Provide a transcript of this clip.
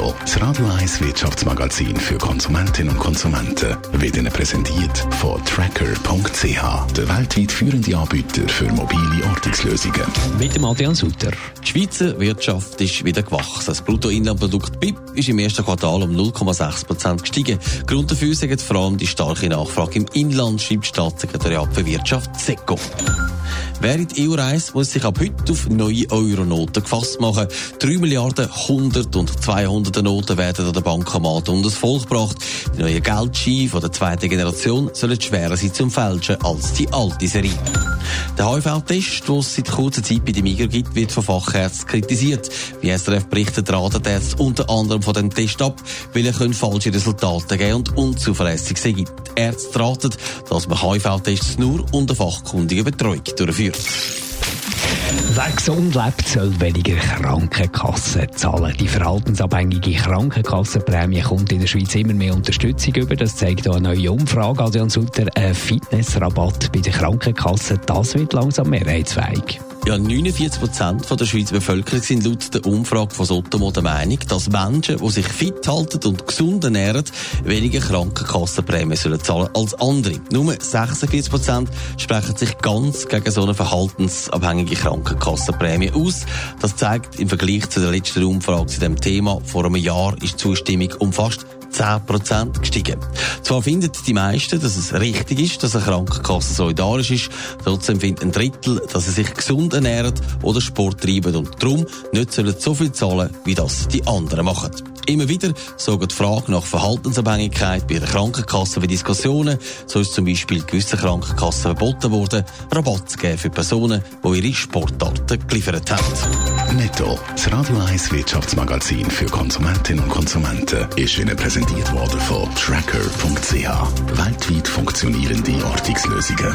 Netto, das Radio 1 Wirtschaftsmagazin für Konsumentinnen und Konsumenten, wird Ihnen präsentiert von Tracker.ch, der weltweit führende Anbieter für mobile Ortungslösungen. Mit dem Adrian Sutter. Die Schweizer Wirtschaft ist wieder gewachsen. Das Bruttoinlandprodukt BIP ist im ersten Quartal um 0,6 Prozent gestiegen. Grund dafür sind vor allem die starke Nachfrage im Inland, schreibt Staatssekretariat für Wirtschaft SECO. Wer in die EU reist, muss sich ab heute auf neue Euronoten gefasst machen. 3 Milliarden 100 und 200 Noten werden an den Bankomaten und das Volk gebracht. Die neuen Geldscheine von der zweiten Generation sollen schwerer sein zum Fälschen als die alte Serie. Der HIV-Test, den es seit kurzer Zeit bei den Migros gibt, wird von Fachärzten kritisiert. Wie SRF berichtet, raten die Ärzte unter anderem von dem Test ab, weil er falsche Resultate geben und unzuverlässig sein. Die Ärzte raten, dass man HIV-Tests nur unter fachkundiger Betreuung durchführt. Wer gesund lebt, soll weniger Krankenkassen zahlen. Die verhaltensabhängige Krankenkassenprämie kommt in der Schweiz immer mehr Unterstützung über. Das zeigt auch eine neue Umfrage. Adrian Sutter, ein Fitnessrabatt bei den Krankenkassen, das wird langsam mehrheitsfähig. Ja, 49 Prozent der Schweizer Bevölkerung sind laut der Umfrage von Sotomo der Meinung, dass Menschen, die sich fit halten und gesund ernähren, weniger Krankenkassenprämien sollen als andere. Nur 46 Prozent sprechen sich ganz gegen so eine verhaltensabhängige Krankenkassenprämie aus. Das zeigt im Vergleich zu der letzten Umfrage zu dem Thema vor einem Jahr ist die Zustimmung um fast 10% gestiegen. Zwar finden die meisten, dass es richtig ist, dass eine Krankenkasse solidarisch ist, trotzdem findet ein Drittel, dass sie sich gesund ernähren oder Sport treiben und darum nicht so viel zahlen, wie das die anderen machen. Immer wieder sorgt die Frage nach Verhaltensabhängigkeit bei der Krankenkasse für Diskussionen. So ist zum Beispiel gewissen Krankenkassen verboten worden, Rabatt zu geben für Personen, die ihre Sportarten geliefert haben. Netto, das Radio 1 Wirtschaftsmagazin für Konsumentinnen und Konsumenten, ist Ihnen präsentiert worden von Tracker.ch. Weltweit funktionierende Ortungslösungen.